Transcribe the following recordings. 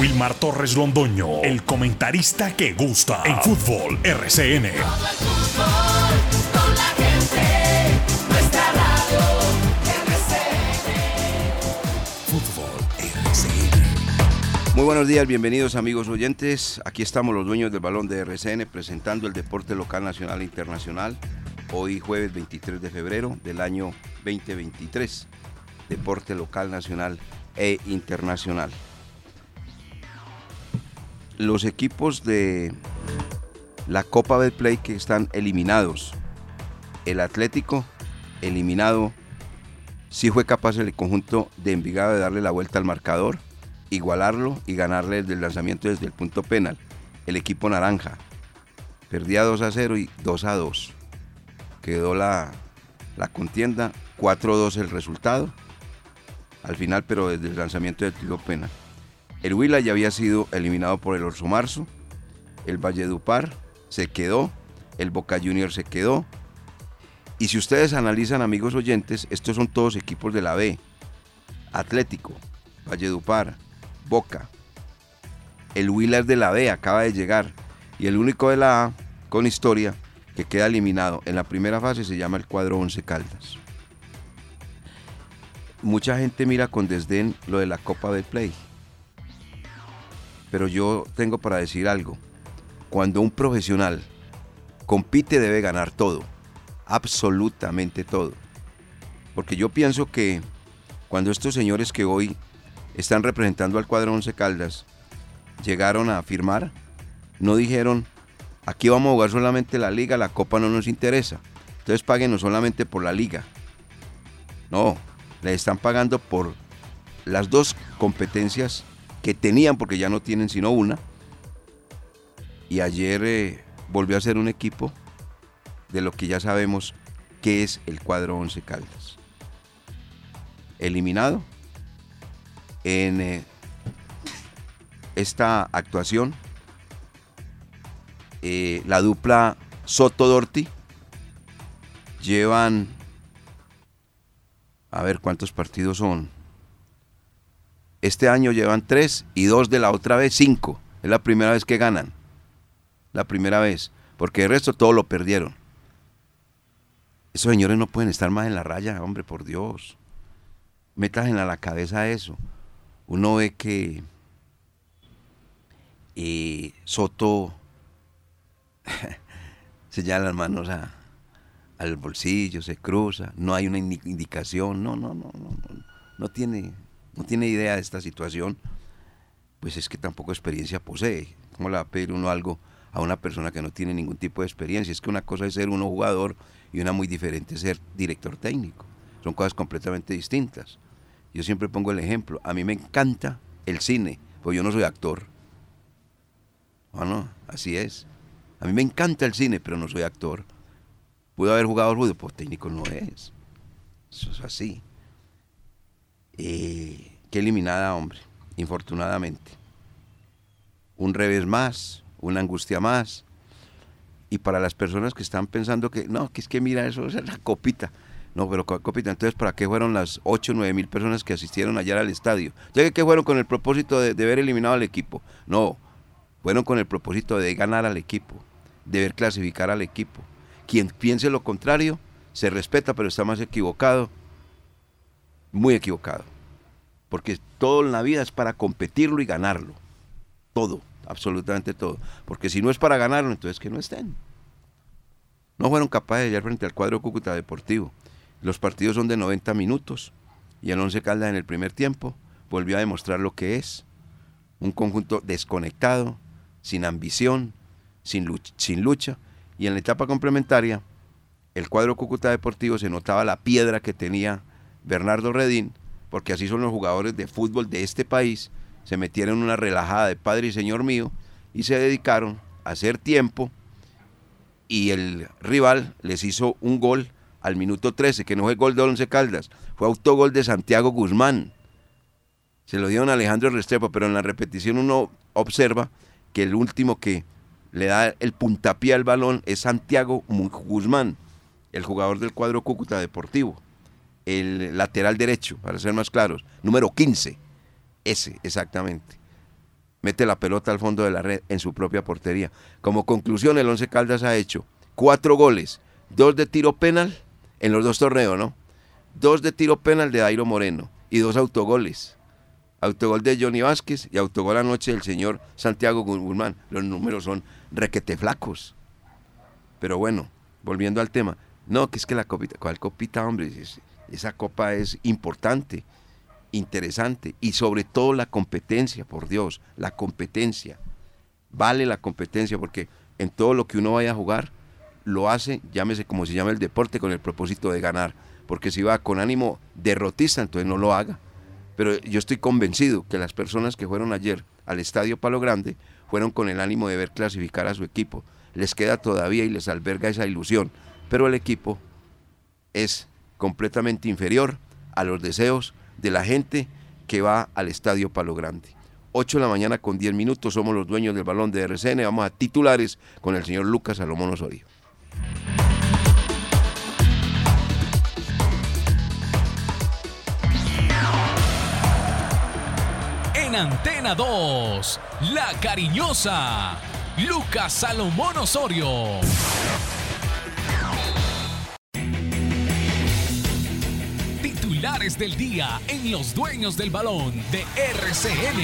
Wilmar Torres Londoño, el comentarista que gusta en fútbol RCN. Fútbol RCN. Muy buenos días, bienvenidos amigos oyentes. Aquí estamos los dueños del balón de RCN presentando el deporte local, nacional e internacional. Hoy jueves 23 de febrero del año 2023. Deporte local, nacional e internacional. Los equipos de la Copa Betplay que están eliminados. El Atlético eliminado. Sí fue capaz el conjunto de Envigado de darle la vuelta al marcador, igualarlo y ganarle el lanzamiento desde el punto penal. El equipo naranja perdía 2 a 0 y 2 a 2. Quedó la, la contienda 4-2 el resultado al final, pero desde el lanzamiento del tiro pena. El Huila ya había sido eliminado por el Orso Marzo, el Valledupar se quedó, el Boca Junior se quedó. Y si ustedes analizan, amigos oyentes, estos son todos equipos de la B. Atlético, Valledupar, Boca. El Huila es de la B, acaba de llegar. Y el único de la A con historia que queda eliminado en la primera fase se llama el cuadro 11 Caldas mucha gente mira con desdén lo de la Copa del Play. Pero yo tengo para decir algo. Cuando un profesional compite debe ganar todo. Absolutamente todo. Porque yo pienso que cuando estos señores que hoy están representando al cuadro 11 Caldas llegaron a firmar, no dijeron, aquí vamos a jugar solamente la liga, la copa no nos interesa. Entonces páguenos solamente por la liga. No, le están pagando por las dos competencias que tenían, porque ya no tienen sino una. Y ayer eh, volvió a ser un equipo de lo que ya sabemos que es el cuadro 11 Caldas. Eliminado en eh, esta actuación, eh, la dupla Soto-Dorti llevan a ver cuántos partidos son. Este año llevan tres y dos de la otra vez cinco. Es la primera vez que ganan. La primera vez. Porque el resto todo lo perdieron. Esos señores no pueden estar más en la raya, hombre, por Dios. Metas en la cabeza eso. Uno ve que eh, Soto se lleva las manos a, al bolsillo, se cruza, no hay una indicación, no, no, no, no, no, no tiene, no tiene idea de esta situación, pues es que tampoco experiencia posee. ¿Cómo le va a pedir uno algo a una persona que no tiene ningún tipo de experiencia? Es que una cosa es ser uno jugador y una muy diferente es ser director técnico. Son cosas completamente distintas. Yo siempre pongo el ejemplo, a mí me encanta el cine, pues yo no soy actor. Bueno, así es. A mí me encanta el cine, pero no soy actor pudo haber jugado fútbol, pues técnico no es. Eso es así. Eh, qué eliminada, hombre, infortunadamente. Un revés más, una angustia más. Y para las personas que están pensando que, no, que es que mira, eso es la copita. No, pero copita, entonces, ¿para qué fueron las 8 o 9 mil personas que asistieron ayer al estadio? Entonces, ¿qué fueron con el propósito de, de eliminado al equipo? No, fueron con el propósito de ganar al equipo, de ver clasificar al equipo. Quien piense lo contrario se respeta, pero está más equivocado, muy equivocado. Porque todo en la vida es para competirlo y ganarlo. Todo, absolutamente todo. Porque si no es para ganarlo, entonces que no estén. No fueron capaces de llegar frente al cuadro Cúcuta Deportivo. Los partidos son de 90 minutos y el Once Caldas en el primer tiempo volvió a demostrar lo que es. Un conjunto desconectado, sin ambición, sin lucha, sin lucha y en la etapa complementaria, el cuadro Cúcuta Deportivo se notaba la piedra que tenía Bernardo Redín, porque así son los jugadores de fútbol de este país, se metieron en una relajada de padre y señor mío y se dedicaron a hacer tiempo y el rival les hizo un gol al minuto 13, que no fue gol de Once Caldas, fue autogol de Santiago Guzmán. Se lo dieron a Alejandro Restrepo, pero en la repetición uno observa que el último que le da el puntapié al balón es Santiago Guzmán, el jugador del cuadro Cúcuta Deportivo, el lateral derecho, para ser más claros, número 15, ese exactamente. mete la pelota al fondo de la red en su propia portería. Como conclusión, el Once Caldas ha hecho cuatro goles, dos de tiro penal en los dos torneos, ¿no? Dos de tiro penal de Dairo Moreno y dos autogoles. Autogol de Johnny Vázquez y autogol anoche del señor Santiago Guzmán. Los números son requete flacos. Pero bueno, volviendo al tema. No, que es que la copita, ¿cuál copita, hombre? Esa copa es importante, interesante y sobre todo la competencia, por Dios, la competencia. Vale la competencia porque en todo lo que uno vaya a jugar, lo hace, llámese como se llama el deporte, con el propósito de ganar. Porque si va con ánimo derrotista, entonces no lo haga. Pero yo estoy convencido que las personas que fueron ayer al Estadio Palo Grande fueron con el ánimo de ver clasificar a su equipo. Les queda todavía y les alberga esa ilusión. Pero el equipo es completamente inferior a los deseos de la gente que va al Estadio Palo Grande. 8 de la mañana con 10 minutos, somos los dueños del balón de RCN. Vamos a titulares con el señor Lucas Salomón Osorio. En Antena 2, La Cariñosa, Lucas Salomón Osorio. Titulares del día en Los Dueños del Balón de RCN.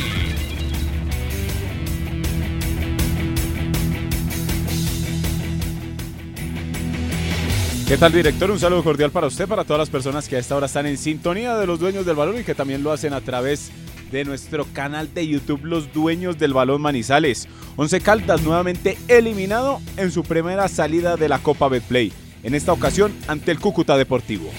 ¿Qué tal, director? Un saludo cordial para usted, para todas las personas que a esta hora están en sintonía de los dueños del balón y que también lo hacen a través de nuestro canal de YouTube Los Dueños del Balón Manizales. Once Caldas nuevamente eliminado en su primera salida de la Copa Betplay, en esta ocasión ante el Cúcuta Deportivo.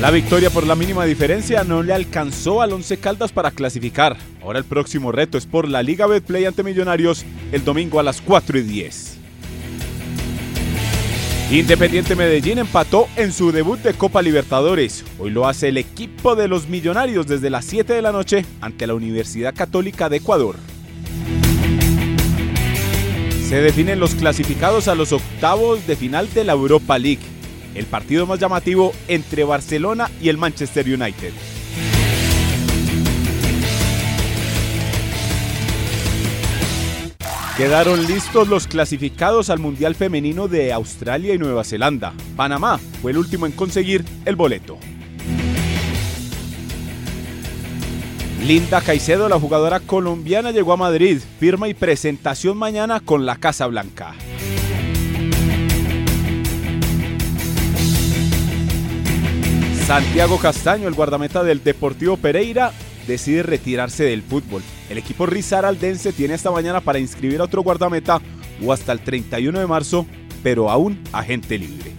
La victoria por la mínima diferencia no le alcanzó al Once Caldas para clasificar. Ahora el próximo reto es por la Liga Betplay ante Millonarios el domingo a las 4 y 10. Independiente Medellín empató en su debut de Copa Libertadores. Hoy lo hace el equipo de los Millonarios desde las 7 de la noche ante la Universidad Católica de Ecuador. Se definen los clasificados a los octavos de final de la Europa League, el partido más llamativo entre Barcelona y el Manchester United. Quedaron listos los clasificados al Mundial Femenino de Australia y Nueva Zelanda. Panamá fue el último en conseguir el boleto. Linda Caicedo, la jugadora colombiana, llegó a Madrid. Firma y presentación mañana con la Casa Blanca. Santiago Castaño, el guardameta del Deportivo Pereira, decide retirarse del fútbol. El equipo Rizaraldense tiene esta mañana para inscribir a otro guardameta o hasta el 31 de marzo, pero aún agente libre.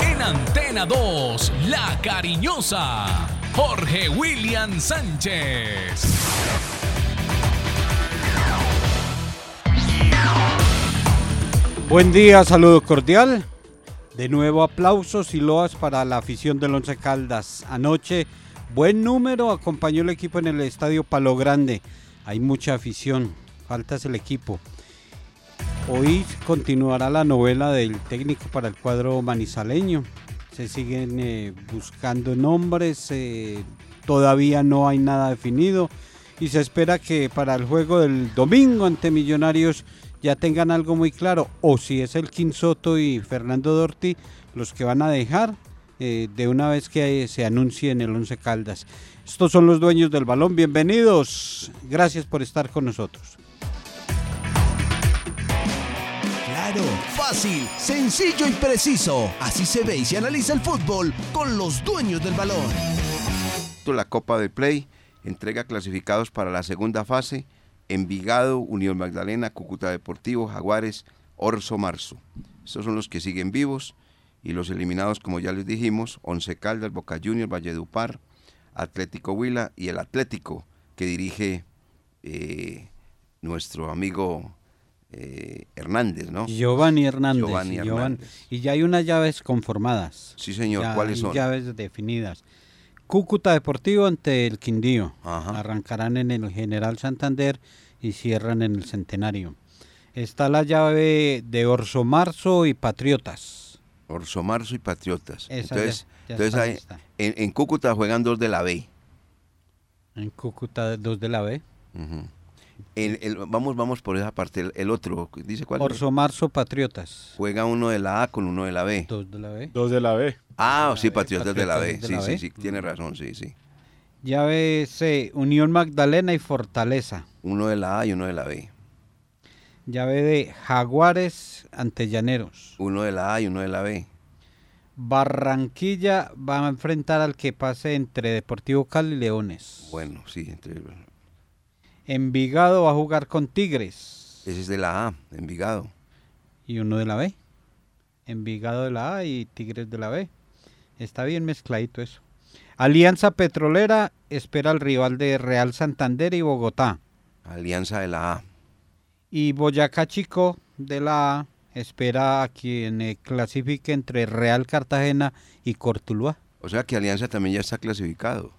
En Antena 2, La Cariñosa, Jorge William Sánchez. Buen día, saludo cordial. De nuevo aplausos y loas para la afición del Once Caldas. Anoche, buen número, acompañó el equipo en el estadio Palo Grande. Hay mucha afición, faltas el equipo. Hoy continuará la novela del técnico para el cuadro manizaleño. Se siguen eh, buscando nombres, eh, todavía no hay nada definido y se espera que para el juego del domingo ante Millonarios ya tengan algo muy claro, o si es el Soto y Fernando Dorti los que van a dejar eh, de una vez que se anuncie en el Once Caldas. Estos son los dueños del balón, bienvenidos, gracias por estar con nosotros. Claro, fácil, sencillo y preciso. Así se ve y se analiza el fútbol con los dueños del balón. La Copa de Play entrega clasificados para la segunda fase Envigado, Unión Magdalena, Cúcuta Deportivo, Jaguares, Orso Marzo. Estos son los que siguen vivos y los eliminados, como ya les dijimos, Once Caldas, Boca Juniors, Valledupar, Atlético Huila y el Atlético que dirige eh, nuestro amigo eh, Hernández, ¿no? Giovanni Hernández. Y ya hay unas llaves conformadas. Sí, señor. ¿Cuáles son? Llaves definidas. Cúcuta Deportivo ante el Quindío. Arrancarán en el General Santander y cierran en el Centenario. Está la llave de Orso Marzo y Patriotas. Orso Marzo y Patriotas. Esa entonces, ya- ya entonces está hay- en, en Cúcuta juegan dos de la B. En Cúcuta, dos de la B. Ujú. El- el- vamos, vamos por esa parte. El, el otro, dice cuál. Orso Marzo Patriotas. Juega uno de la A con uno de la B. Dos de la B. Dos de la B. Ah, sí, Patriotas de la B. De Sí, la sí, B. sí, tiene razón, sí, sí. Llave C, Unión Magdalena y Fortaleza. Uno de la A y uno de la B. Llave D, Jaguares ante Llaneros. Uno de la A y uno de la B. Barranquilla va a enfrentar al que pase entre Deportivo Cali y Leones. Bueno, sí, entre- Envigado va a jugar con Tigres. ese es de la A, Envigado. Y uno de la B. Envigado de la A y Tigres de la B. Está bien mezcladito eso. Alianza Petrolera espera al rival de Real Santander y Bogotá. Alianza de la A. Y Boyacá Chico de la A espera a quien eh, clasifique entre Real Cartagena y Cortuluá. O sea que Alianza también ya está clasificado.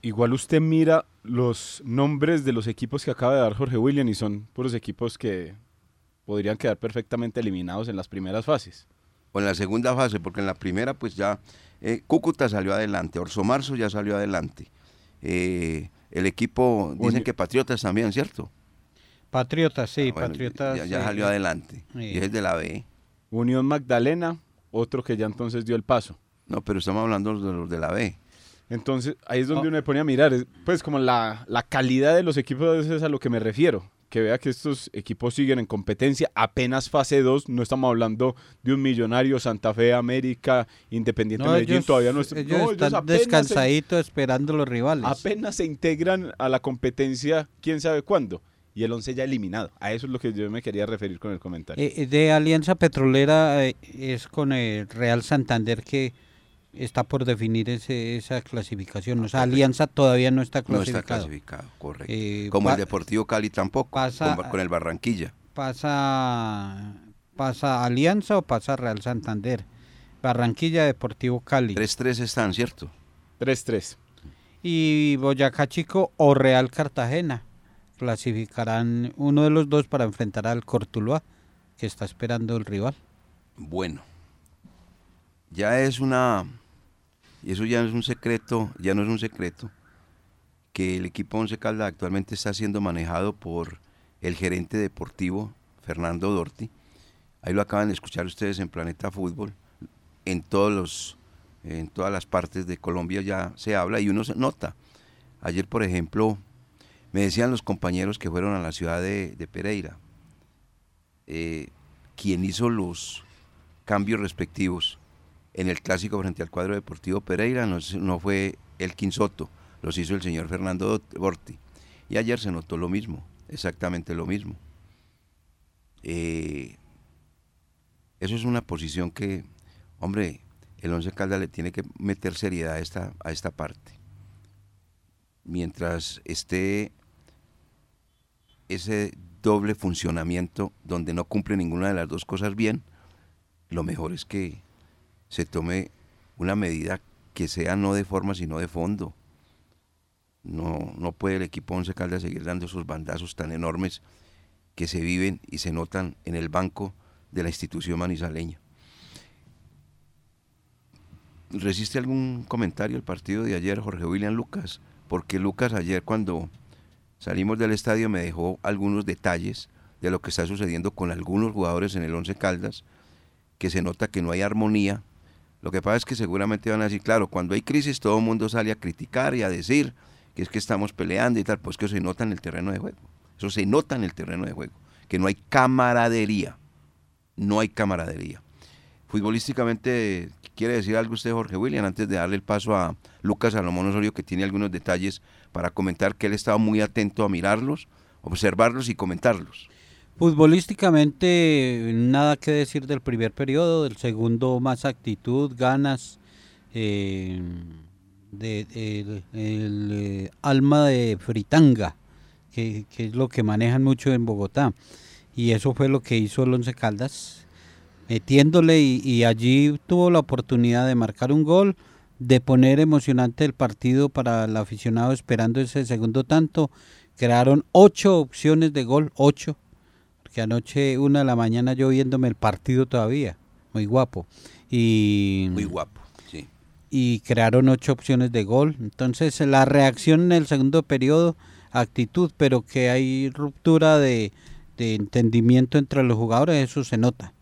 Igual usted mira los nombres de los equipos que acaba de dar Jorge William y son puros equipos que podrían quedar perfectamente eliminados en las primeras fases. O en la segunda fase, porque en la primera pues ya eh, Cúcuta salió adelante, Orso Marzo ya salió adelante. Eh, el equipo, dicen que Patriotas también, ¿cierto? Patriotas, sí, Ah, bueno, Patriotas. Ya, ya salió adelante. sí. Y es de la B. Unión Magdalena, otro que ya entonces dio el paso. No, pero estamos hablando de los de la B. Entonces, ahí es donde Oh. uno me pone a mirar, es, pues como la, la calidad de los equipos es a lo que me refiero. Que vea que estos equipos siguen en competencia, apenas fase 2, no estamos hablando de un millonario, Santa Fe, América, Independiente No, Medellín, ellos, todavía no es- ellos no, ellos están se- descansaditos esperando los rivales. apenas se integran a la competencia, quién sabe cuándo. Y el 11 ya eliminado. A eso es lo que yo me quería referir con el comentario. Eh, eh, de Alianza Petrolera eh, es con el Real Santander que está por definir ese, esa clasificación. O sea, Alianza todavía no está No está clasificado. clasificado, correcto. Eh, Como el Deportivo Cali tampoco, pasa- con, con el Barranquilla. Pasa, pasa Alianza o pasa Real Santander. Barranquilla, Deportivo Cali. 3-3 están, ¿cierto? 3-3. Y Boyacá Chico o Real Cartagena. Clasificarán uno de los dos para enfrentar al Cortuluá, que está esperando el rival. Bueno, ya es una, y eso ya es un secreto, ya no es un secreto, que el equipo Once Caldas actualmente está siendo manejado por el gerente deportivo Fernando Dorti. Ahí lo acaban de escuchar ustedes en Planeta Fútbol. En todos los, en todas las partes de Colombia ya se habla y uno se nota. Ayer, por ejemplo, me decían los compañeros que fueron a la ciudad de, de Pereira, eh, quien hizo los cambios respectivos en el clásico frente al cuadro deportivo Pereira no, fue el Quinsoto, los hizo el señor Fernando Borti. Y ayer se notó lo mismo, exactamente lo mismo. Eh, eso es una posición que, hombre, el Once Caldas le tiene que meter seriedad a esta, a esta parte. Mientras esté ese doble funcionamiento donde no cumple ninguna de las dos cosas bien, lo mejor es que se tome una medida que sea no de forma sino de fondo. No, no puede el equipo Once Caldas seguir dando esos bandazos tan enormes que se viven y se notan en el banco de la institución manizaleña. ¿Resiste algún comentario el partido de ayer, Jorge William Lucas? Porque Lucas ayer cuando salimos del estadio me dejó algunos detalles de lo que está sucediendo con algunos jugadores en el Once Caldas, que se nota que no hay armonía. Lo que pasa es que seguramente van a decir, claro, cuando hay crisis todo el mundo sale a criticar y a decir que es que estamos peleando y tal, pues que eso se nota en el terreno de juego. Eso se nota en el terreno de juego, que no hay camaradería. No hay camaradería. Futbolísticamente, ¿quiere decir algo usted, Jorge William, antes de darle el paso a Lucas Salomón Osorio, que tiene algunos detalles para comentar que él estaba muy atento a mirarlos, observarlos y comentarlos? Futbolísticamente, nada que decir del primer periodo, del segundo más actitud, ganas, eh, de, el, eh, alma de fritanga, que, es lo que manejan mucho en Bogotá. Y eso fue lo que hizo el Once Caldas, metiéndole y allí tuvo la oportunidad de marcar un gol, de poner emocionante el partido para el aficionado esperando ese segundo tanto. Crearon ocho opciones de gol, ocho que anoche una de la mañana yo viéndome el partido todavía, muy guapo. y, Muy guapo, sí. y crearon ocho opciones de gol. Entonces la reacción en el segundo periodo, actitud, pero que hay ruptura de, de entendimiento entre los jugadores, eso se nota.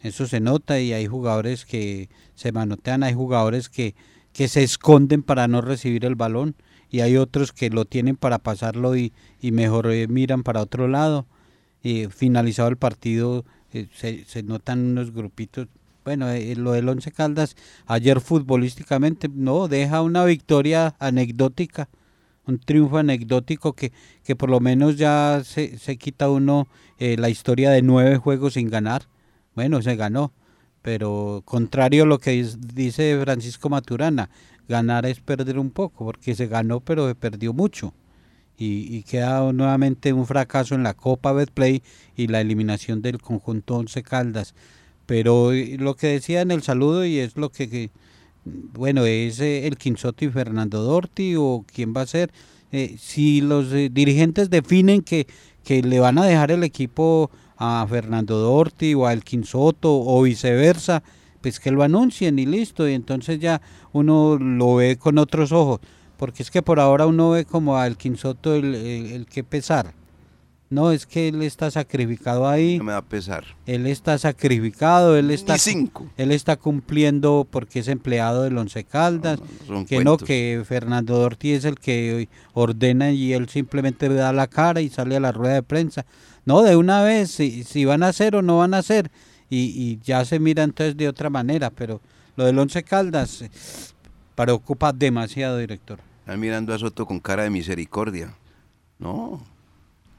Eso se nota y hay jugadores que se manotean, hay jugadores que, que se esconden para no recibir el balón y hay otros que lo tienen para pasarlo y, y mejor eh, miran para otro lado. Y finalizado el partido eh, se, se notan unos grupitos. Bueno, eh, lo del Once Caldas ayer futbolísticamente no deja una victoria anecdótica, un triunfo anecdótico que, que por lo menos ya se, se quita uno eh, la historia de nueve juegos sin ganar. Bueno, se ganó, pero contrario a lo que dice Francisco Maturana, ganar es perder un poco, porque se ganó pero se perdió mucho. Y, y queda nuevamente un fracaso en la Copa Betplay y la eliminación del conjunto Once Caldas. Pero eh, lo que decía en el saludo y es lo que, bueno, es eh, el Quinsoto y Fernando Dorti o quién va a ser. Eh, si los dirigentes definen que, que le van a dejar el equipo a Fernando Dorti o a El Quinsoto o viceversa, pues que lo anuncien y listo. Y entonces ya uno lo ve con otros ojos. Porque es que por ahora uno ve como al Quinsoto el, el, el que pesar. No, es que él está sacrificado ahí. No me da pesar. Él está sacrificado, él está, Ni cinco. él está cumpliendo porque es empleado del Once Caldas, No, que no, que Fernando Dorti es el que ordena y él simplemente le da la cara y sale a la rueda de prensa. No, de una vez, si, si van a hacer o no van a hacer, y, y ya se mira entonces de otra manera, pero lo del Once Caldas preocupa demasiado, director. Están mirando a Soto con cara de misericordia. No.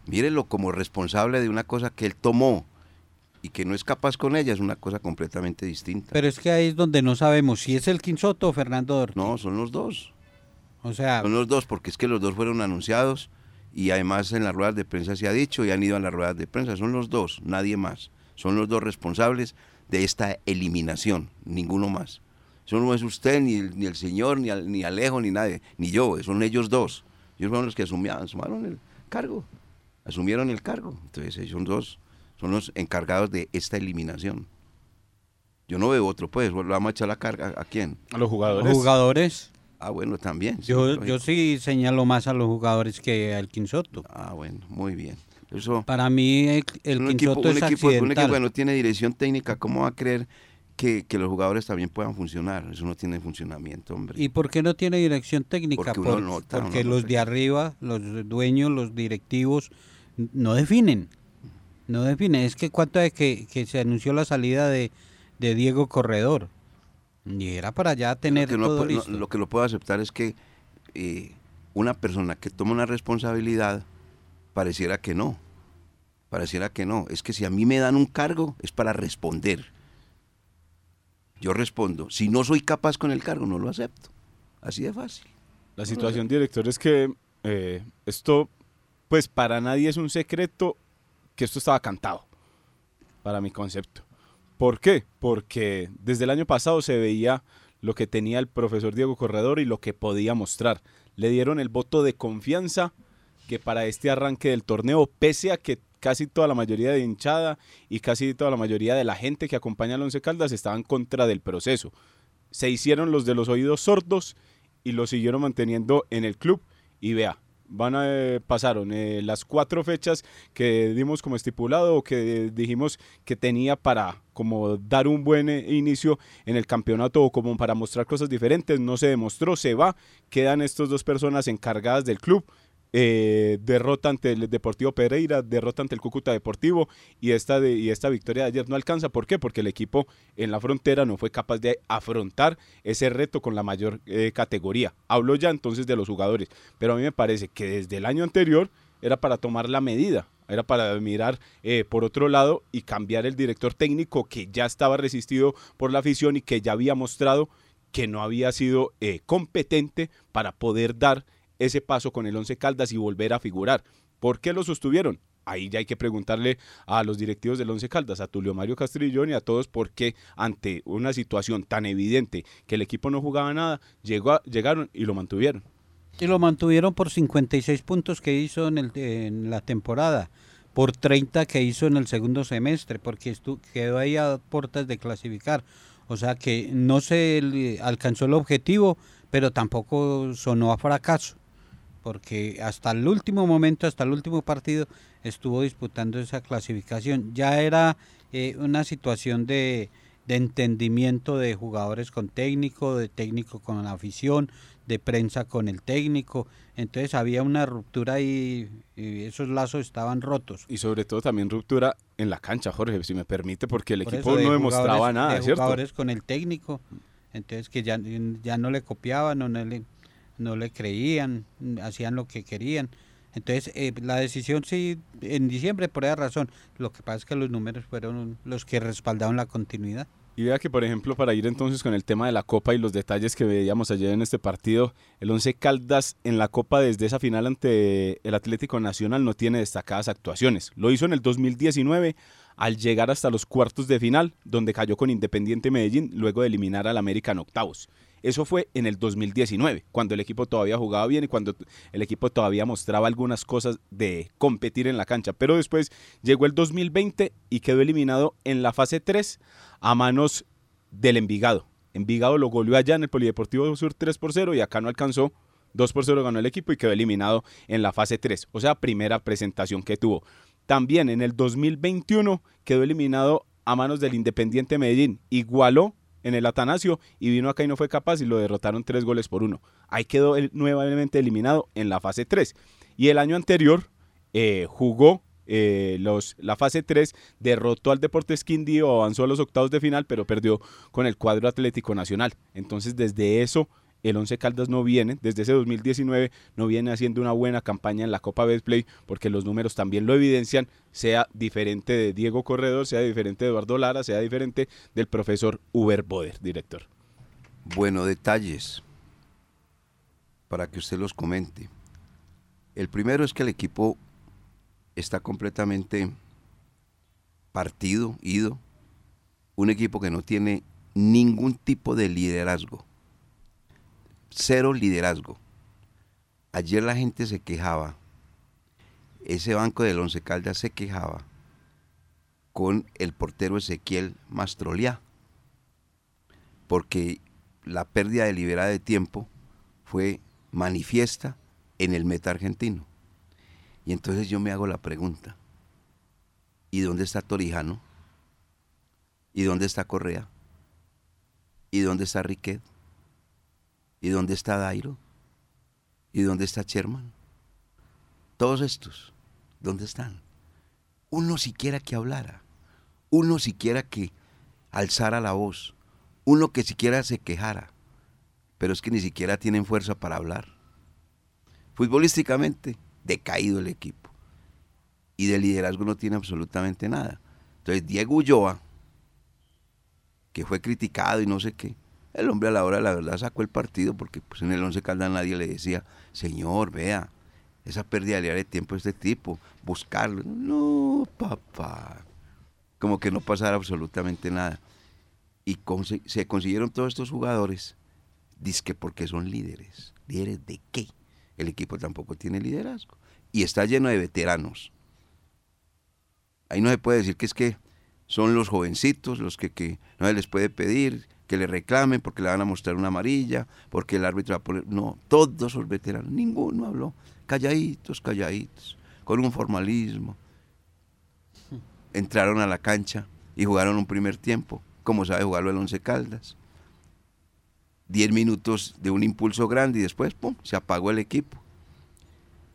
Mírenlo como responsable de una cosa que él tomó y que no es capaz con ella, es una cosa completamente distinta. Pero es que ahí es donde no sabemos si es el Quinsoto o Fernando Dorti. No, son los dos. O sea, Son los dos, porque es que los dos fueron anunciados y además en las ruedas de prensa se ha dicho y han ido a las ruedas de prensa. Son los dos, nadie más. Son los dos responsables de esta eliminación, ninguno más. Eso no es usted, ni el, ni el señor, ni, al- ni Alejo, ni nadie, ni yo, son ellos dos. Ellos fueron los que asumieron, asumieron el cargo, asumieron el cargo. Entonces ellos son dos, son los encargados de esta eliminación. Yo no veo otro, pues, lo vamos a echar la carga a quién. A los jugadores. jugadores. Ah, bueno, también. sí, Yo, sí señalo más a los jugadores que al Quinsoto. Ah, bueno, muy bien. Eso, Para mí el, el un equipo, Quinsoto un es equipo, un equipo que no tiene dirección técnica, ¿cómo va a creer que, que los jugadores también puedan funcionar? Eso no tiene funcionamiento, hombre. ¿Y por qué no tiene dirección técnica? Porque uno Por- nota, porque los de arriba, los dueños, los directivos, no definen. No definen. Es que cuánto de que, que se anunció la salida de, de Diego Corredor. Y era para ya tener lo, que no todo pu- no- listo. lo que lo puedo aceptar es que eh, una persona que toma una responsabilidad pareciera que no. Pareciera que no. Es que si a mí me dan un cargo es para responder. Yo respondo. Si no soy capaz con el cargo, no lo acepto. Así de fácil. La situación, director, es que eh, esto, pues para nadie es un secreto que esto estaba cantado, para mi concepto. ¿Por qué? Porque desde el año pasado se veía lo que tenía el profesor Diego Corredor y lo que podía mostrar. Le dieron el voto de confianza que para este arranque del torneo, pese a que casi toda la mayoría de hinchada y casi toda la mayoría de la gente que acompaña al Once Caldas estaban contra del proceso. Se hicieron los de los oídos sordos y lo siguieron manteniendo en el club y vea, van a, eh, pasaron eh, las cuatro fechas que dimos como estipulado o que dijimos que tenía para como dar un buen eh, inicio en el campeonato o como para mostrar cosas diferentes, no se demostró, se va, quedan estas dos personas encargadas del club, eh, derrota ante el Deportivo Pereira, derrota ante el Cúcuta Deportivo y esta, de, y esta victoria de ayer no alcanza. ¿Por qué? Porque el equipo en la frontera no fue capaz de afrontar ese reto con la mayor eh, categoría. Hablo ya entonces de los jugadores, pero a mí me parece que desde el año anterior era para tomar la medida, era para mirar eh, por otro lado y cambiar el director técnico que ya estaba resistido por la afición y que ya había mostrado que no había sido eh, competente para poder dar ese paso con el Once Caldas y volver a figurar. ¿Por qué lo sostuvieron? Ahí ya hay que preguntarle a los directivos del Once Caldas, a Tulio Mario Castrillón y a todos por qué ante una situación tan evidente que el equipo no jugaba nada, llegó llegaron y lo mantuvieron. Y lo mantuvieron por 56 puntos que hizo en, el, en la temporada, por 30 que hizo en el segundo semestre, porque quedó ahí a puertas de clasificar. O sea que no se alcanzó el objetivo, pero tampoco sonó a fracaso, porque hasta el último momento, hasta el último partido, estuvo disputando esa clasificación. Ya era eh, una situación de, de entendimiento de jugadores con técnico, de técnico con la afición, de prensa con el técnico. Entonces había una ruptura y, y, esos lazos estaban rotos. Y sobre todo también ruptura en la cancha, Jorge, si me permite, porque el equipo no demostraba nada, de ¿cierto? jugadores con el técnico, entonces que ya, ya no le copiaban, no, no, le, no le creían, hacían lo que querían. Entonces, eh, la decisión sí, en diciembre por esa razón. Lo que pasa es que los números fueron los que respaldaron la continuidad. Y vea que, por ejemplo, para ir entonces con el tema de la Copa y los detalles que veíamos ayer en este partido, el Once Caldas en la Copa desde esa final ante el Atlético Nacional no tiene destacadas actuaciones. Lo hizo en el 2019 al llegar hasta los cuartos de final, donde cayó con Independiente Medellín luego de eliminar al América en octavos. Eso fue en el 2019, cuando el equipo todavía jugaba bien y cuando el equipo todavía mostraba algunas cosas de competir en la cancha. Pero después llegó el 2020 y quedó eliminado en la fase 3 a manos del Envigado. Envigado lo goleó allá en el Polideportivo Sur 3 por 0 y acá no alcanzó. 2 por 0 ganó el equipo y quedó eliminado en la fase 3. O sea, primera presentación que tuvo. También en el 2021 quedó eliminado a manos del Independiente Medellín. Igualó en el Atanasio y vino acá y no fue capaz y lo derrotaron tres goles por uno. Ahí quedó el, nuevamente eliminado en la fase 3. Y el año anterior eh, jugó eh, los, la fase 3, derrotó al Deportes Quindío, avanzó a los octavos de final, pero perdió con el cuadro Atlético Nacional. Entonces desde eso el Once Caldas no viene, desde ese 2019 no viene haciendo una buena campaña en la Copa Betplay porque los números también lo evidencian, sea diferente de Diego Corredor, sea diferente de Eduardo Lara, sea diferente del profesor Uber Boder, director. Bueno, detalles para que usted los comente. El primero es que el equipo está completamente partido, ido, un equipo que no tiene ningún tipo de liderazgo cero liderazgo. Ayer la gente se quejaba, ese banco del Once Caldas se quejaba con el portero Ezequiel Mastrolia, porque la pérdida deliberada de tiempo fue manifiesta en el meta argentino. Y entonces yo me hago la pregunta, ¿y dónde está Torijano? ¿Y dónde está Correa? ¿Y dónde está Riquet? ¿Y dónde está Dairo? ¿Y dónde está Sherman? Todos estos, ¿dónde están? Uno siquiera que hablara, uno siquiera que alzara la voz, uno que siquiera se quejara, pero es que ni siquiera tienen fuerza para hablar. Futbolísticamente, decaído el equipo. Y de liderazgo no tiene absolutamente nada. Entonces, Diego Ulloa, que fue criticado y no sé qué, el hombre a la hora de la verdad sacó el partido porque pues, en el Once Caldas nadie le decía, señor, vea, esa pérdida de tiempo de este tipo, buscarlo. No, papá. Como que no pasara absolutamente nada. Y se consiguieron todos estos jugadores, que porque son líderes. ¿Líderes de qué? El equipo tampoco tiene liderazgo. Y está lleno de veteranos. Ahí no se puede decir que es que son los jovencitos los que, que no se les puede pedir que le reclamen porque le van a mostrar una amarilla, porque el árbitro va a poner... No, todos los veteranos, ninguno habló. Calladitos, calladitos, con un formalismo. Entraron a la cancha y jugaron un primer tiempo, como sabe jugarlo el Once Caldas. Diez minutos de un impulso grande y después, ¡pum!, se apagó el equipo.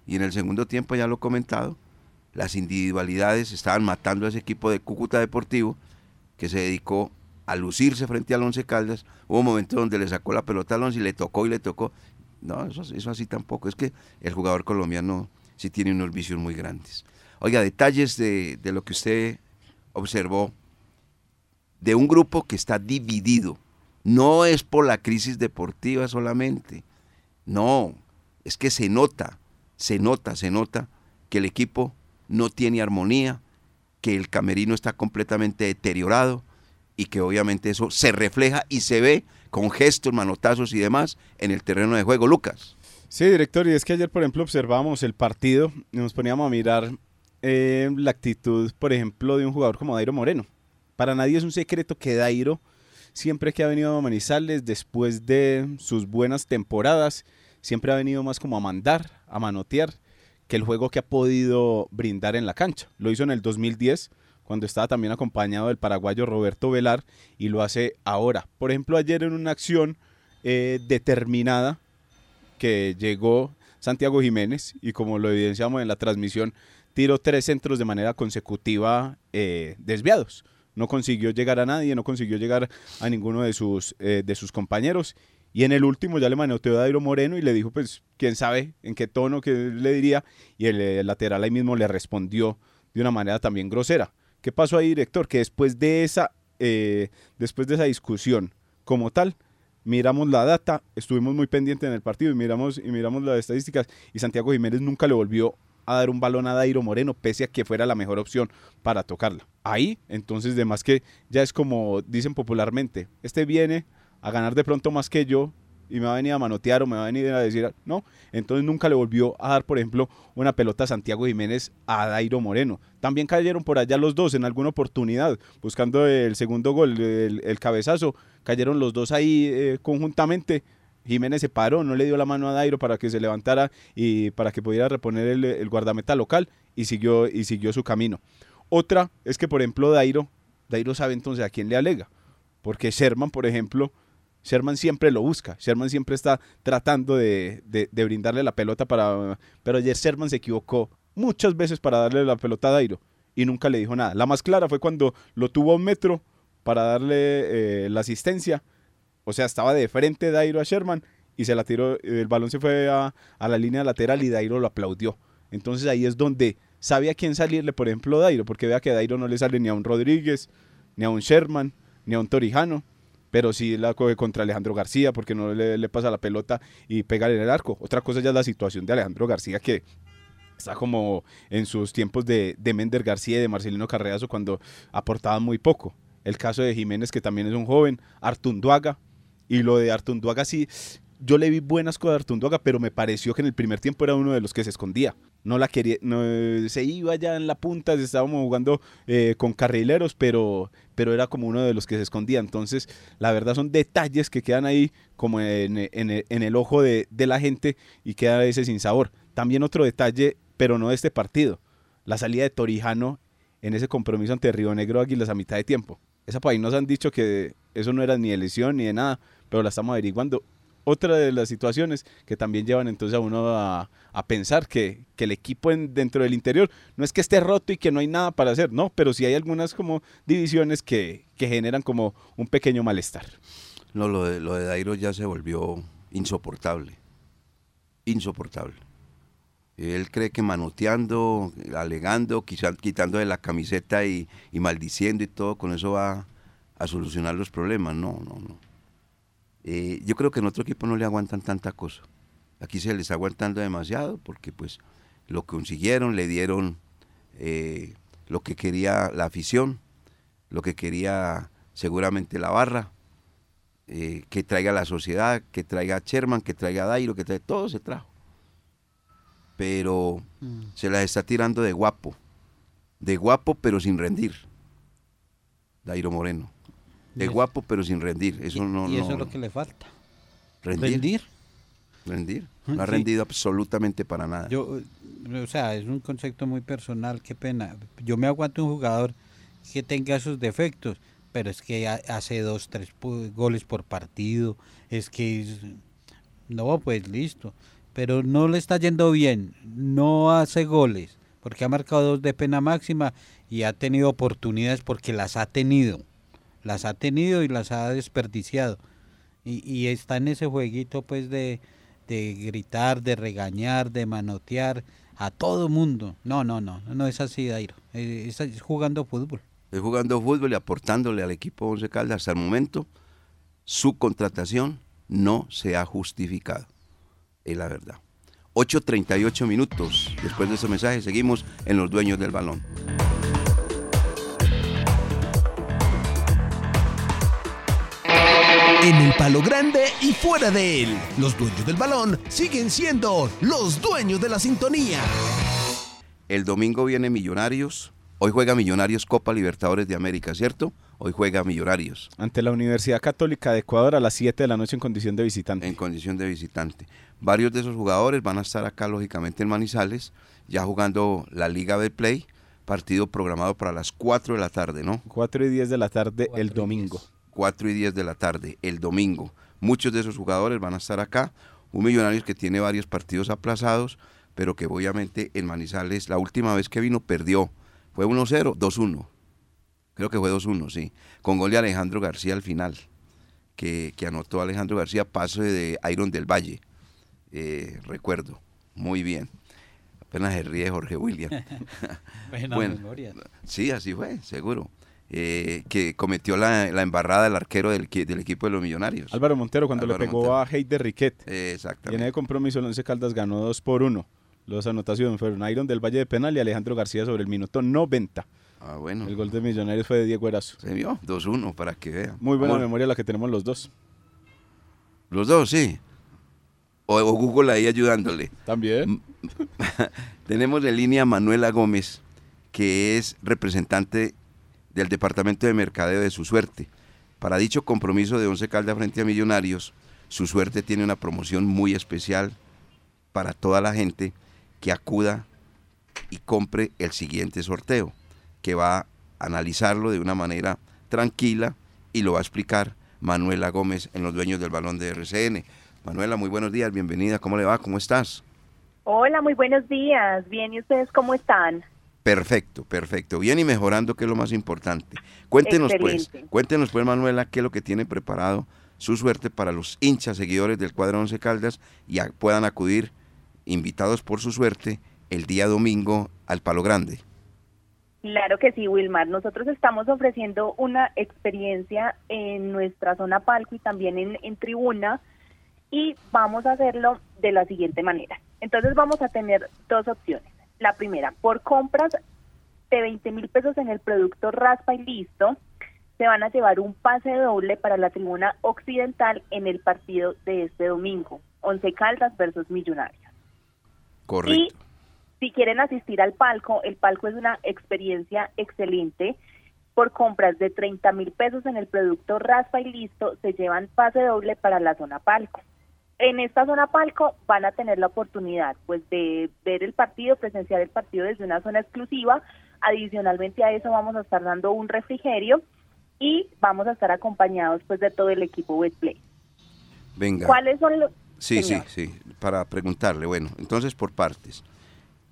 Y en el segundo tiempo, ya lo he comentado, las individualidades estaban matando a ese equipo de Cúcuta Deportivo que se dedicó a lucirse frente al Once Caldas. Hubo un momento donde le sacó la pelota al Once y le tocó y le tocó. No, eso, eso así tampoco. Es que el jugador colombiano sí tiene unos vicios muy grandes. Oiga, detalles de, de lo que usted observó de un grupo que está dividido. No es por la crisis deportiva solamente. No, es que se nota, se nota, se nota que el equipo no tiene armonía, que el camerino está completamente deteriorado, y que obviamente eso se refleja y se ve con gestos, manotazos y demás en el terreno de juego, Lucas. Sí, director, y es que ayer, por ejemplo, observábamos el partido y nos poníamos a mirar eh, la actitud, por ejemplo, de un jugador como Dairo Moreno. Para nadie es un secreto que Dairo siempre que ha venido a Manizales, después de sus buenas temporadas, siempre ha venido más como a mandar, a manotear, que el juego que ha podido brindar en la cancha. Lo hizo en el 2010, cuando estaba también acompañado del paraguayo Roberto Velar, y lo hace ahora. Por ejemplo, ayer en una acción eh, determinada que llegó Santiago Jiménez, y como lo evidenciamos en la transmisión, tiró tres centros de manera consecutiva eh, desviados. No consiguió llegar a nadie, no consiguió llegar a ninguno de sus, eh, de sus compañeros. Y en el último ya le manoteó a Dairo Moreno y le dijo, pues, quién sabe en qué tono que le diría. Y el, lateral ahí mismo le respondió de una manera también grosera. ¿Qué pasó ahí, director? Que después de esa, eh, después de esa discusión como tal, miramos la data, estuvimos muy pendientes en el partido y miramos, y miramos las estadísticas y Santiago Jiménez nunca le volvió a dar un balón a Dairo Moreno, pese a que fuera la mejor opción para tocarla. Ahí, entonces, de más que ya es como dicen popularmente, este viene a ganar de pronto más que yo y me va a venir a manotear o me va a venir a decir, no, entonces nunca le volvió a dar, por ejemplo, una pelota a Santiago Jiménez a Dairo Moreno. También cayeron por allá los dos en alguna oportunidad, buscando el segundo gol, el, cabezazo, cayeron los dos ahí eh, conjuntamente Jiménez se paró, no le dio la mano a Dairo para que se levantara y para que pudiera reponer el, guardameta local y siguió, y siguió su camino. Otra es que, por ejemplo, Dairo, Dairo sabe entonces a quién le alega. Porque Sherman, por ejemplo, Sherman siempre lo busca. Sherman siempre está tratando de, brindarle la pelota para... Pero ayer Sherman se equivocó muchas veces para darle la pelota a Dairo y nunca le dijo nada. La más clara fue cuando lo tuvo a un metro para darle eh, la asistencia o sea, estaba de frente Dairo a Sherman y se la tiró, el balón se fue a, la línea lateral y Dairo lo aplaudió. Entonces ahí es donde sabía a quién salirle, por ejemplo, Dairo, porque vea que Dairo no le sale ni a un Rodríguez, ni a un Sherman, ni a un Torijano, pero sí la coge contra Alejandro García porque no le, pasa la pelota y pega en el arco. Otra cosa ya es la situación de Alejandro García que está como en sus tiempos de, de Mender García y de Marcelino Carreazo cuando aportaban muy poco. El caso de Jiménez que también es un joven, Artunduaga, y lo de Artunduaga sí, yo le vi buenas cosas a Artunduaga, pero me pareció que en el primer tiempo era uno de los que se escondía. No la quería, no, se iba ya en la punta, estábamos jugando eh, con carrileros, pero, pero era como uno de los que se escondía. Entonces, la verdad son detalles que quedan ahí como en, el ojo de, la gente y queda a veces sin sabor. También otro detalle, pero no de este partido, la salida de Torijano en ese compromiso ante Río Negro Águilas a mitad de tiempo. Esa ahí nos han dicho que eso no era ni de lesión ni de nada, pero la estamos averiguando. Otra de las situaciones que también llevan entonces a uno a, pensar que, el equipo en, dentro del interior no es que esté roto y que no hay nada para hacer, no, pero sí hay algunas como divisiones que, generan como un pequeño malestar. No, lo de, lo de Dairo ya se volvió insoportable, insoportable. Él cree que manoteando, alegando, quizás quitando de la camiseta y, y maldiciendo y todo, con eso va a solucionar los problemas. No, no, no. Eh, yo creo que en otro equipo no le aguantan tanta cosa. Aquí se les está aguantando demasiado porque pues lo consiguieron, le dieron eh, lo que quería la afición, lo que quería seguramente la barra, eh, que traiga la sociedad, que traiga a Sherman, que traiga a Dairo, que traiga, todo se trajo. Pero mm. se las está tirando de guapo, de guapo pero sin rendir. Dairo Moreno. De guapo, pero sin rendir. Eso no, y eso es lo que le falta. Rendir. Rendir. No ha rendido absolutamente para nada. Yo, o sea, es un concepto muy personal, qué pena. Yo me aguanto un jugador que tenga sus defectos, pero es que hace dos, tres goles por partido. Es que. no, pues listo. Pero no le está yendo bien. No hace goles. Porque ha marcado dos de pena máxima y ha tenido oportunidades porque las ha tenido las ha tenido y las ha desperdiciado. Y, está en ese jueguito pues de, gritar, de regañar, de manotear a todo mundo. No, no, no, no es así, Dairo. Es, jugando fútbol. Es jugando fútbol y aportándole al equipo Once Caldas. Hasta el momento, su contratación no se ha justificado. Es la verdad. 8.38 minutos. Después de ese mensaje, seguimos en los dueños del balón. En el palo grande y fuera de él. Los dueños del balón siguen siendo los dueños de la sintonía. El domingo viene Millonarios. Hoy juega Millonarios Copa Libertadores de América, ¿cierto? Hoy juega Millonarios. Ante la Universidad Católica de Ecuador a las 7 de la noche en condición de visitante. En condición de visitante. Varios de esos jugadores van a estar acá, lógicamente, en Manizales, ya jugando la Liga de Play, partido programado para las 4 de la tarde, ¿no? 4 y 10 de la tarde el domingo. 4 y 10 de la tarde el domingo. Muchos de esos jugadores van a estar acá. Un Millonarios que tiene varios partidos aplazados, pero que obviamente en Manizales, la última vez que vino, perdió. Fue 1-0, 2-1. Creo que fue 2-1, sí. Con gol de Alejandro García al final, que, que anotó Alejandro García, paso de Iron del Valle. Eh, recuerdo. Muy bien. Apenas se ríe Jorge William. Buena Bueno, memoria. Sí, así fue, seguro. Eh, que cometió la, la embarrada del arquero del, equi- del equipo de los millonarios. Álvaro Montero cuando Álvaro le pegó Montero. a Heider Riquet. Eh, Y en exactamente. el compromiso el Once Caldas ganó 2 por 1. Las anotaciones fueron Iron del Valle de Penal y Alejandro García sobre el minuto 90. Ah, bueno. El gol de Millonarios fue de Diego Erazo. Se vio 2-1 para que vean. Muy buena memoria la que tenemos los dos. Los dos, sí. O, o Google ahí ayudándole. También. Tenemos en línea a Manuela Gómez, que es representante del Departamento de Mercadeo de Su Suerte. Para dicho compromiso de Once Caldas frente a Millonarios, Su Suerte tiene una promoción muy especial para toda la gente que acuda y compre el siguiente sorteo, que va a analizarlo de una manera tranquila y lo va a explicar Manuela Gómez en los dueños del balón de RCN. Manuela, muy buenos días, bienvenida, ¿cómo le va? ¿Cómo estás? Hola, muy buenos días. Bien, ¿y ustedes cómo están? Perfecto, perfecto. Bien y mejorando, que es lo más importante. Cuéntenos pues, cuéntenos pues Manuela, qué es lo que tiene preparado su suerte para los hinchas seguidores del cuadro Once Caldas y a- puedan acudir invitados por su suerte el día domingo al Palo Grande. Claro que sí, Wilmar. Nosotros estamos ofreciendo una experiencia en nuestra zona palco y también en, en tribuna y vamos a hacerlo de la siguiente manera. Entonces vamos a tener dos opciones. La primera, por compras de 20 mil pesos en el producto raspa y listo, se van a llevar un pase doble para la tribuna occidental en el partido de este domingo, Once Caldas versus Millonarios. Correcto. Si quieren asistir al palco, el palco es una experiencia excelente. Por compras de 30 mil pesos en el producto raspa y listo, se llevan pase doble para la zona palco. En esta zona palco van a tener la oportunidad pues de ver el partido, presenciar el partido desde una zona exclusiva. Adicionalmente a eso vamos a estar dando un refrigerio y vamos a estar acompañados pues de todo el equipo Westplay. Venga. ¿Cuáles son los Sí, Señor. sí, sí, para preguntarle. Bueno, entonces por partes.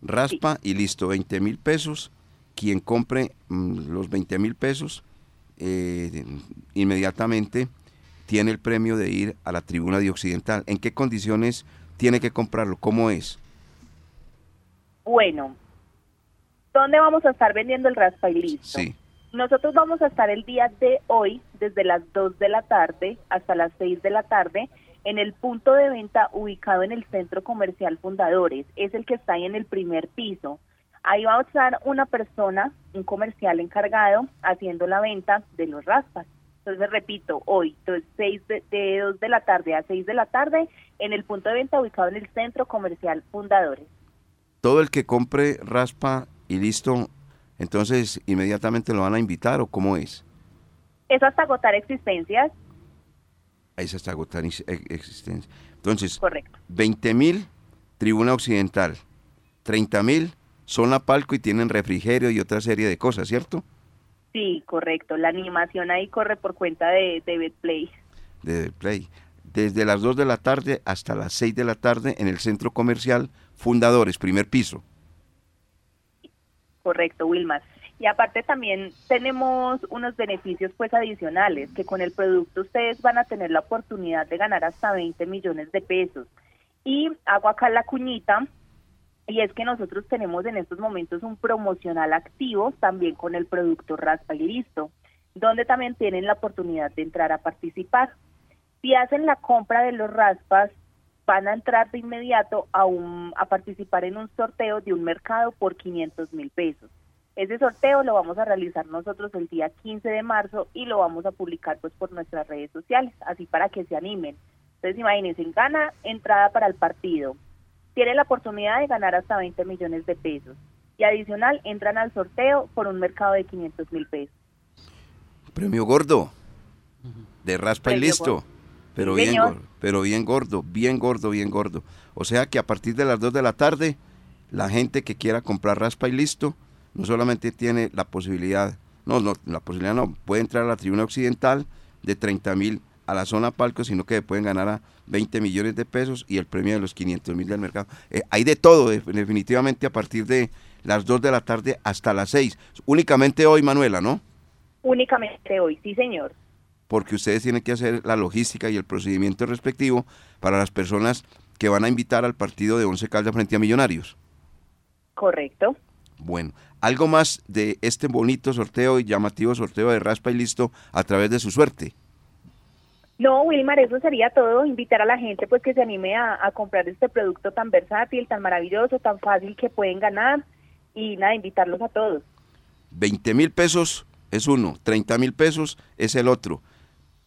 Raspa y listo, 20 mil pesos. Quien compre mm, los 20 mil pesos, eh, inmediatamente tiene el premio de ir a la tribuna de Occidental. ¿En qué condiciones tiene que comprarlo? ¿Cómo es? Bueno, ¿dónde vamos a estar vendiendo el raspa y listo? Sí, Nosotros vamos a estar el día de hoy, desde las 2 de la tarde hasta las 6 de la tarde, en el punto de venta ubicado en el Centro Comercial Fundadores. Es el que está ahí en el primer piso. Ahí va a estar una persona, un comercial encargado, haciendo la venta de los raspas. Entonces, repito, hoy, entonces, seis de, de 2 de la tarde a 6 de la tarde, en el punto de venta ubicado en el Centro Comercial Fundadores. todo el que compre raspa y listo, entonces inmediatamente lo van a invitar o cómo es? Es hasta agotar existencias, se está agotar ex- ex- existencia. Entonces, correcto. 20 mil, tribuna occidental. 30 mil, zona palco y tienen refrigerio y otra serie de cosas, ¿cierto? Sí, correcto. La animación ahí corre por cuenta de, de Betplay. De Play. Desde las 2 de la tarde hasta las 6 de la tarde en el centro comercial Fundadores, primer piso. Correcto, Wilmar. Y aparte también tenemos unos beneficios pues adicionales, que con el producto ustedes van a tener la oportunidad de ganar hasta 20 millones de pesos. Y hago acá la cuñita, y es que nosotros tenemos en estos momentos un promocional activo también con el producto Raspa y Listo, donde también tienen la oportunidad de entrar a participar. Si hacen la compra de los raspas, van a entrar de inmediato a, un, a participar en un sorteo de un mercado por 500 mil pesos. Ese sorteo lo vamos a realizar nosotros el día 15 de marzo y lo vamos a publicar pues por nuestras redes sociales, así para que se animen. Entonces imagínense, gana entrada para el partido, tiene la oportunidad de ganar hasta 20 millones de pesos y adicional entran al sorteo por un mercado de 500 mil pesos. Premio gordo. De raspa y listo. gordo. Pero Sí, bien señor. gordo, pero bien gordo, bien gordo, bien gordo. O sea que a partir de las 2 de la tarde, la gente que quiera comprar raspa y listo, no solamente tiene la posibilidad, no, no, la posibilidad no, puede entrar a la tribuna occidental de 30 mil a la zona palco, sino que pueden ganar a 20 millones de pesos y el premio de los 500 mil del mercado. Eh, hay de todo, de- definitivamente a partir de las 2 de la tarde hasta las 6. Únicamente hoy, Manuela, ¿no? Únicamente hoy, sí señor. porque ustedes tienen que hacer la logística y el procedimiento respectivo para las personas que van a invitar al partido de Once Caldas frente a Millonarios. Correcto. Bueno, algo más de este bonito sorteo y llamativo sorteo de raspa y listo a través de su suerte. No, Wilmar, eso sería todo. Invitar a la gente pues que se anime a, a comprar este producto tan versátil, tan maravilloso, tan fácil que pueden ganar. Y nada, invitarlos a todos. 20 mil pesos es uno, 30 mil pesos es el otro.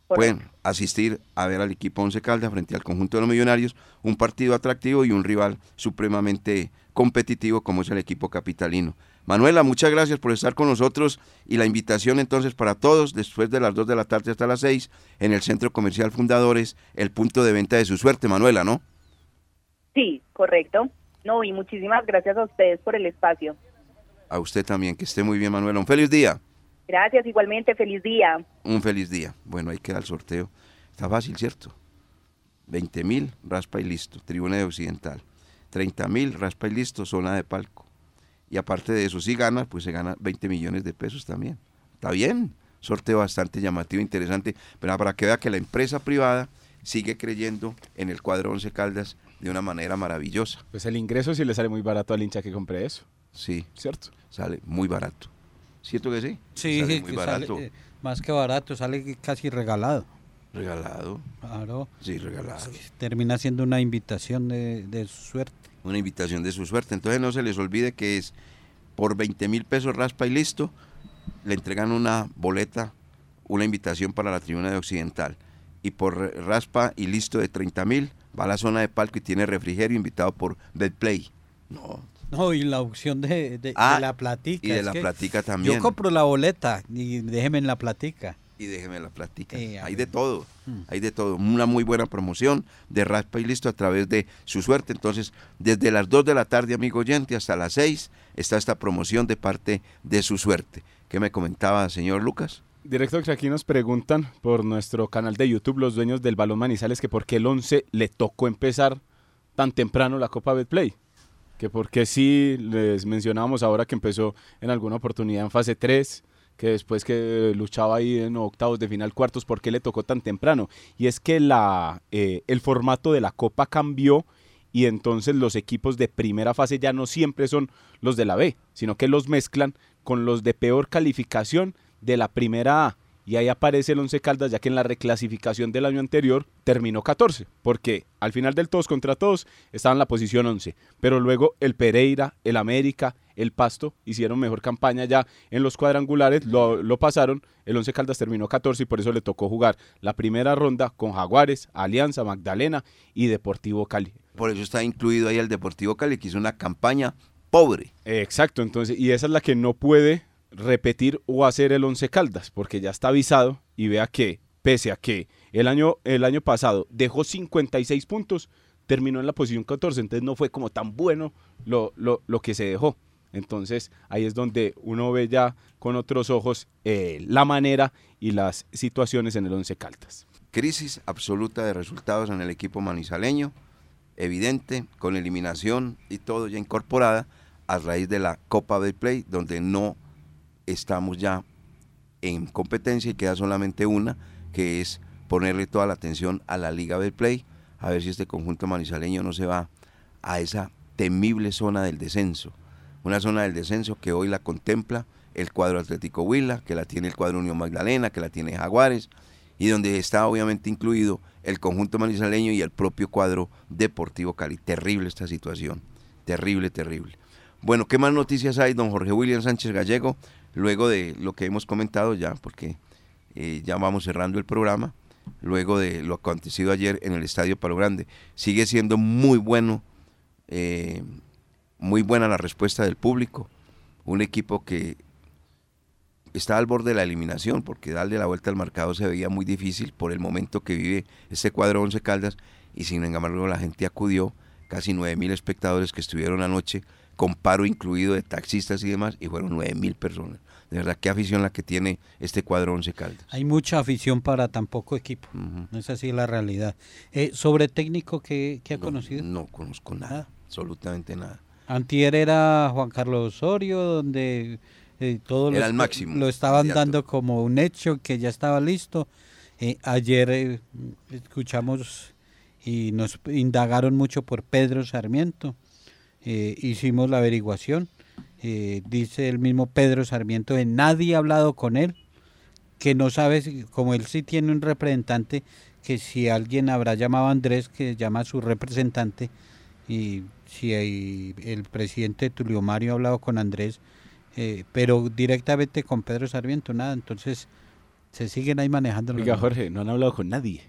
Pueden asistir a ver al equipo Once Caldas frente al conjunto de los millonarios, un partido atractivo y un rival supremamente competitivo como es el equipo capitalino. Manuela, muchas gracias por estar con nosotros y la invitación entonces para todos después de las 2 de la tarde hasta las 6 en el Centro Comercial Fundadores, el punto de venta de su suerte, Manuela, ¿no? Sí, correcto. No, y muchísimas gracias a ustedes por el espacio. A usted también, que esté muy bien, Manuela. Un feliz día. Gracias, igualmente, feliz día. Un feliz día. Bueno, ahí queda el sorteo. Está fácil, ¿cierto? 20 mil, raspa y listo, tribuna de occidental. 30 mil, raspa y listo, zona de palco. Y aparte de eso, si gana, pues se gana 20 millones de pesos también. Está bien. Sorteo bastante llamativo, interesante. Pero para que vea que la empresa privada sigue creyendo en el cuadro Once Caldas de una manera maravillosa. Pues el ingreso sí le sale muy barato al hincha que compre eso, Sí, ¿cierto? sale muy barato. ¿Cierto que sí? Sí, Sale sí, muy que barato. sale, eh, más que barato, sale casi regalado. Regalado. Claro, Sí, regalado. termina siendo una invitación de, de su suerte. Una invitación de su suerte. Entonces no se les olvide que es por 20 mil pesos raspa y listo, le entregan una boleta, una invitación para la tribuna de Occidental. Y por raspa y listo de 30 mil, va a la zona de palco y tiene refrigerio invitado por Betplay. No. No, y la opción de, de- Ah, de la platica. Y de la platica también. Yo compro la boleta y déjeme en la platica. Y déjeme la platica. Eh, hay ver. de todo, Mm. hay de todo. Una muy buena promoción de Raspa y Listo a través de su suerte. Entonces, desde las 2 de la tarde, amigo oyente, hasta las 6 está esta promoción de parte de su suerte. ¿Qué me comentaba, señor Lucas? Directo que aquí nos preguntan por nuestro canal de YouTube, los dueños del Balón Manizales, que por qué el 11 le tocó empezar tan temprano la Copa Betplay. Que por qué sí, les mencionábamos ahora que empezó en alguna oportunidad en fase 3, que después que luchaba ahí en octavos de final, cuartos, ¿por qué le tocó tan temprano? Y es que la, eh, el formato de la Copa cambió y entonces los equipos de primera fase ya no siempre son los de la B, sino que los mezclan con los de peor calificación de la primera A. Y ahí aparece el Once Caldas, ya que en la reclasificación del año anterior terminó 14, porque al final del todos contra todos estaba en la posición 11. Pero luego el Pereira, el América, el Pasto hicieron mejor campaña ya en los cuadrangulares, lo, lo pasaron. El Once Caldas terminó 14 y por eso le tocó jugar la primera ronda con Jaguares, Alianza, Magdalena y Deportivo Cali. Por eso está incluido ahí el Deportivo Cali, que hizo una campaña pobre. Exacto, entonces, y esa es la que no puede repetir o hacer el Once Caldas, porque ya está avisado y vea que, pese a que el año, el año pasado dejó 56 puntos, terminó en la posición 14, entonces no fue como tan bueno lo, lo, lo que se dejó. Entonces ahí es donde uno ve ya con otros ojos eh, la manera y las situaciones en el Once Caldas. Crisis absoluta de resultados en el equipo manizaleño, evidente, con eliminación y todo ya incorporada a raíz de la Copa del Play, donde no estamos ya en competencia y queda solamente una, que es ponerle toda la atención a la Liga del Play, a ver si este conjunto manizaleño no se va a esa temible zona del descenso. Una zona del descenso que hoy la contempla el cuadro Atlético Huila, que la tiene el cuadro Unión Magdalena, que la tiene Jaguares, y donde está obviamente incluido el conjunto manizaleño y el propio cuadro Deportivo Cali. Terrible esta situación, terrible, terrible. Bueno, ¿qué más noticias hay, don Jorge William Sánchez Gallego? Luego de lo que hemos comentado ya, porque eh, ya vamos cerrando el programa, luego de lo acontecido ayer en el Estadio Palo Grande. Sigue siendo muy bueno, eh, muy buena la respuesta del público. Un equipo que está al borde de la eliminación, porque darle la vuelta al marcado se veía muy difícil por el momento que vive este cuadro Once Caldas, y sin embargo la gente acudió, casi 9.000 espectadores que estuvieron anoche, con paro incluido de taxistas y demás, y fueron 9.000 personas. De verdad, qué afición la que tiene este cuadro Once Caldas. Hay mucha afición para tan poco equipo. Sí es la realidad. Eh, sobre técnico, ¿qué, qué ha No, conocido? No conozco nada, absolutamente nada. Antier era Juan Carlos Osorio, donde eh, todo lo, Era el máximo lo estaban dando como un hecho, que ya estaba listo. Eh, ayer eh, escuchamos y nos indagaron mucho por Pedro Sarmiento. Hicimos la averiguación. Eh, dice el mismo Pedro Sarmiento que nadie ha hablado con él, que no sabe, si- como él sí tiene un representante, que si alguien habrá llamado a Andrés, que llama a su representante, y si hay- el presidente Tulio Mario ha hablado con Andrés, eh, pero directamente con Pedro Sarmiento, nada, entonces se siguen ahí manejando. los Oiga. Jorge, no han hablado con nadie.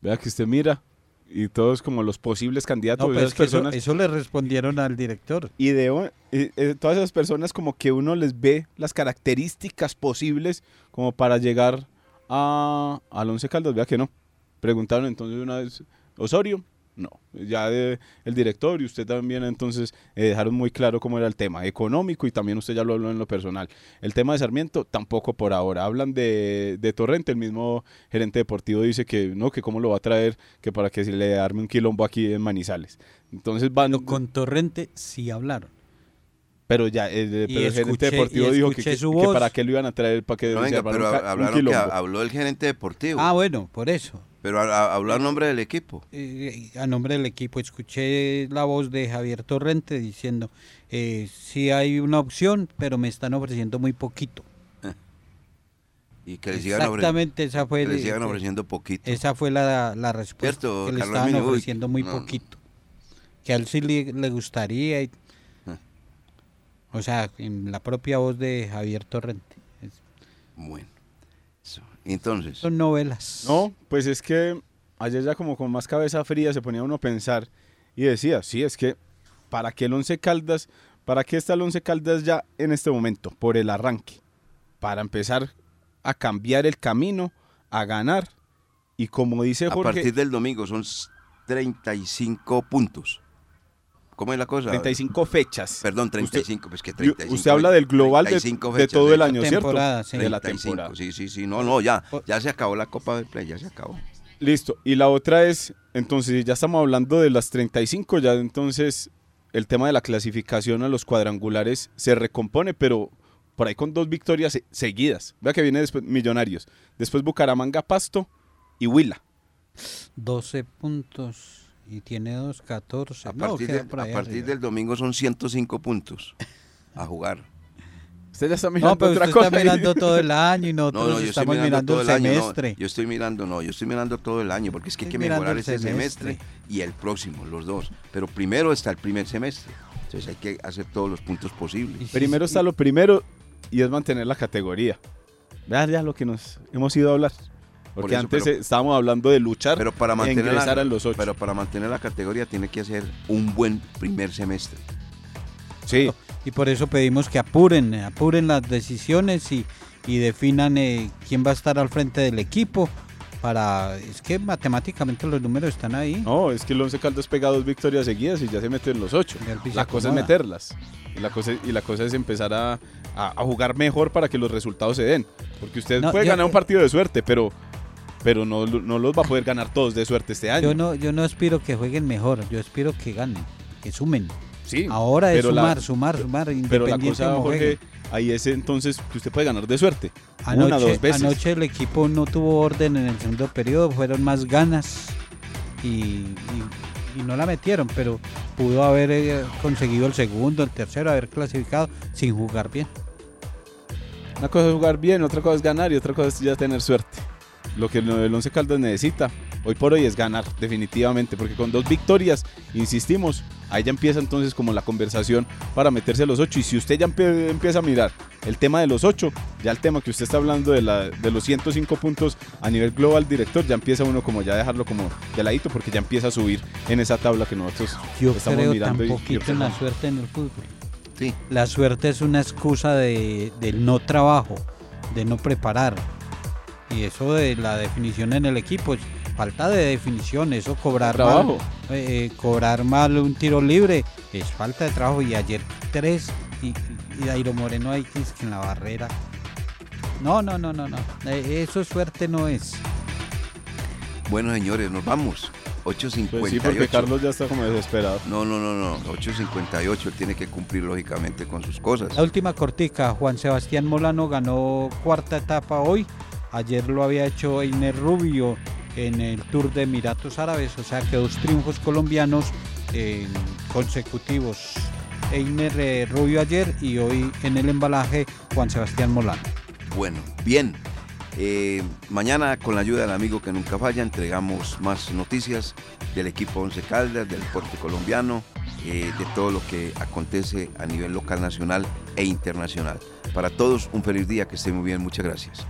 Vea que usted mira y todos como los posibles candidatos No, pues esas es que eso, personas. eso le respondieron al director. Y de eh, todas esas personas como que uno les ve las características posibles como para llegar a al Once Caldas, vea que no. Preguntaron entonces una vez, Osorio, no. Ya de- el director y usted también entonces eh, dejaron muy claro cómo era el tema económico y también usted ya lo habló en lo personal. El tema de Sarmiento tampoco por ahora. Hablan de, de Torrente, el mismo gerente deportivo dice que no, que cómo lo va a traer, que para que se le arme un quilombo aquí en Manizales. Entonces van... Pero con Torrente sí hablaron. Pero ya, el, pero el gerente deportivo dijo que, para qué lo iban a traer, para que No, venga, pero un ca- un hablaron que habló el gerente deportivo, Ah, bueno, por eso. Pero habló a nombre del equipo. Eh, a nombre del equipo escuché la voz de Javier Torrente diciendo, eh, sí hay una opción, pero me están ofreciendo muy poquito. Y que le sigan, Exactamente, esa fue, que le sigan ofreciendo poquito. esa fue la, la respuesta, Cierto, que le Carlos estaban ofreciendo muy no. poquito. Que a él sí le, le gustaría. y- o sea, en la propia voz de Javier Torrente. Bueno. Entonces, son novelas. No, pues es que ayer ya como con más cabeza fría se ponía uno a pensar y decía, sí, es que ¿para qué el Once Caldas? ¿Para qué está el Once Caldas ya en este momento? Por el arranque. Para empezar a cambiar el camino, a ganar. Y como dice a Jorge, partir del domingo son s- 35 puntos. ¿Cómo es la cosa? 35 fechas. Perdón, Usted- 35, pues que Y 35. Usted habla del global de, 35 de fechas, todo el año, ¿cierto? Sí. De la 35, temporada. Sí, sí, sí. No, no, ya. Ya se acabó la Copa del Play, ya se acabó. Listo. Y la otra es, entonces, ya estamos hablando de las 35, ya entonces el tema de la clasificación a los cuadrangulares se recompone, pero por ahí con dos victorias se- seguidas. Vea que viene después Millonarios, después Bucaramanga, Pasto y Huila. 12 puntos y tiene 2, 14. A No, partir, por a partir del domingo son 105 puntos a jugar. Usted ya está mirando No, pero otra usted cosa. está mirando todo el año y No, nosotros no, yo estoy estamos mirando, mirando todo el el año. no, semestre. yo estoy mirando, no, yo estoy mirando todo el año porque es que hay Estoy que mirando mejorar el ese semestre. semestre y el próximo, los dos. Pero primero está el primer semestre. Entonces hay que hacer todos los puntos posibles. Y sí, Primero sí, está lo primero y es mantener la categoría. Vean ya lo que nos hemos ido a hablar. Porque eso, antes pero- eh, estábamos hablando de luchar Pero para e mantener ingresar la, a los ocho. pero para mantener la categoría tiene que hacer un buen primer semestre. sí, Y por eso pedimos que apuren, apuren las decisiones y, y definan eh, quién va a estar al frente del equipo. Para, es que matemáticamente los números están ahí. No, es que el Once Caldas pega dos victorias seguidas y ya se mete en los ocho. La cosa es meterlas. Y la cosa, y la cosa es empezar a, a- a jugar mejor para que los resultados se den. Porque usted No, puede yo- ganar un partido de suerte, pero, pero no, no los va a poder ganar todos de suerte este año. Yo no, yo no aspiro que jueguen mejor, yo aspiro que ganen, que sumen. Sí, Ahora es la- sumar, sumar, sumar, Pero la cosa, Jorge, ahí es entonces que usted puede ganar de suerte. Anoche, una, dos veces. anoche el equipo no tuvo orden en el segundo periodo, fueron más ganas y, y- y no la metieron, pero pudo haber eh, conseguido el segundo, el tercero, haber clasificado sin jugar bien. Una cosa es jugar bien, otra cosa es ganar y otra cosa es ya tener suerte. Lo que el Once Caldas necesita hoy por hoy es ganar, definitivamente, porque con dos victorias, insistimos, ahí ya empieza entonces como la conversación para meterse a los ocho. Y si usted ya empie- empieza a mirar el tema de los ocho, ya el tema que usted está hablando de, la, de los 105 puntos a nivel global director, ya empieza uno como ya a dejarlo como de ladito, porque ya empieza a subir en esa tabla que nosotros Yo estamos creo mirando. tan y poquito en la suerte en el fútbol. Sí. La suerte es una excusa de, del no trabajo, de no preparar. Y eso de la definición en el equipo, es falta de definición, eso cobrar Trabajo. mal, eh, cobrar mal un tiro libre, es falta de trabajo. Y ayer tres y, y Dairo Moreno ahí que en la barrera. No, no, no, no, no. Eh, Eso suerte no es. Bueno, señores, nos vamos. 8.58. Pues sí, porque Carlos ya está como desesperado. No, no, no, no. 8.58. Él tiene que cumplir lógicamente con sus cosas. La última cortica, Juan Sebastián Molano ganó cuarta etapa hoy. Ayer lo había hecho Einer Rubio en el Tour de Emiratos Árabes, o sea que dos triunfos colombianos eh, consecutivos. Einer eh, Rubio ayer y hoy en el embalaje Juan Sebastián Molano. Bueno, bien. Eh, mañana, con la ayuda del amigo que nunca falla, entregamos más noticias del equipo Once Caldas, del deporte colombiano, de todo lo que acontece a nivel local, nacional e internacional. Para todos, un feliz día, que estén muy bien, muchas gracias.